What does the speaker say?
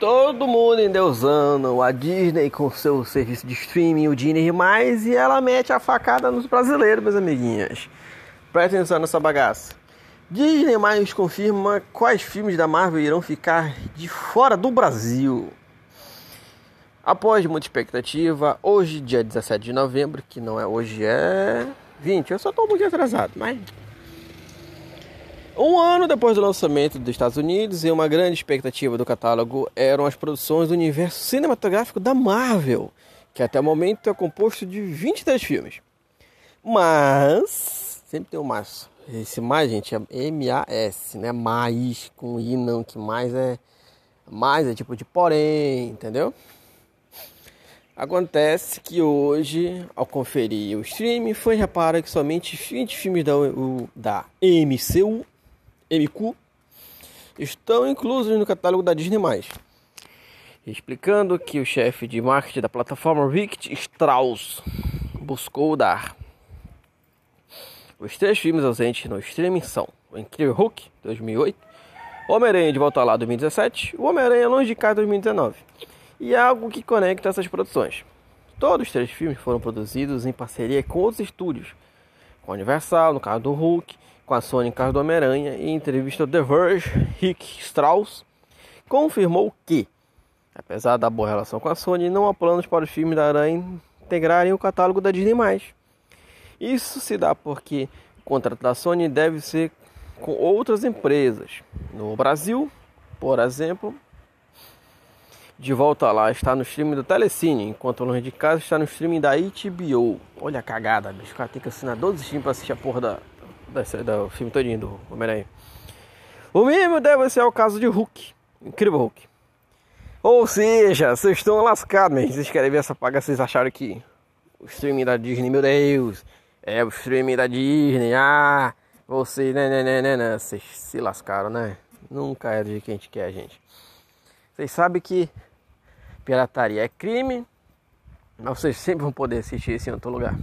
todo mundo endeusando a Disney com seu serviço de streaming, o Disney mais, e ela mete a facada nos brasileiros, meus amiguinhos. Presta atenção nessa bagaça. Disney mais confirma quais filmes da Marvel irão ficar de fora do Brasil. Após muita expectativa, hoje, dia 17 de novembro, que não é hoje, é 20, eu só estou muito atrasado, mas um ano depois do lançamento dos Estados Unidos e uma grande expectativa do catálogo eram as produções do universo cinematográfico da Marvel, que até o momento é composto de 23 filmes. Mas, sempre tem um mas. Esse mais, gente, é M-A-S, né? Mais, com I não, que mais é. Mais é tipo de porém, entendeu? Acontece que hoje, ao conferir o streaming, foi repara que somente 20 filmes da, o, da MCU MQ estão inclusos no catálogo da Disney+. Explicando que o chefe de marketing da plataforma Rick Strauss buscou dar. Os três filmes ausentes no streaming são O Incrível Hulk, 2008, Homem-Aranha de Volta lá, 2017 e O Homem-Aranha Longe de Casa, 2019. E algo que conecta essas produções. Todos os três filmes foram produzidos em parceria com outros estúdios, com a Universal, no caso do Hulk, com a Sony Carlos do Homem-Aranha e em entrevista ao The Verge, Rick Strauss confirmou que, apesar da boa relação com a Sony, não há planos para os filmes da Aranha integrarem o catálogo da Disney+. Isso se dá porque o contrato da Sony deve ser com outras empresas. No Brasil, por exemplo, de volta lá está no streaming do Telecine, enquanto longe de casa está no streaming da HBO. Olha a cagada, bicho. O cara tem que assinar 12 streams para assistir a porra da, do filme todinho do Homem-Aranha. O mínimo deve ser o caso de Hulk. Incrível Hulk. Ou seja, vocês estão lascados, mesmo. Vocês querem ver essa paga, vocês acharam que o streaming da Disney, meu Deus, é o streaming da Disney, ah, vocês, né, né, né, né, né, vocês se lascaram, né? Nunca é do jeito que a gente quer, gente. Vocês sabem que pirataria é crime, mas vocês sempre vão poder assistir isso em outro lugar.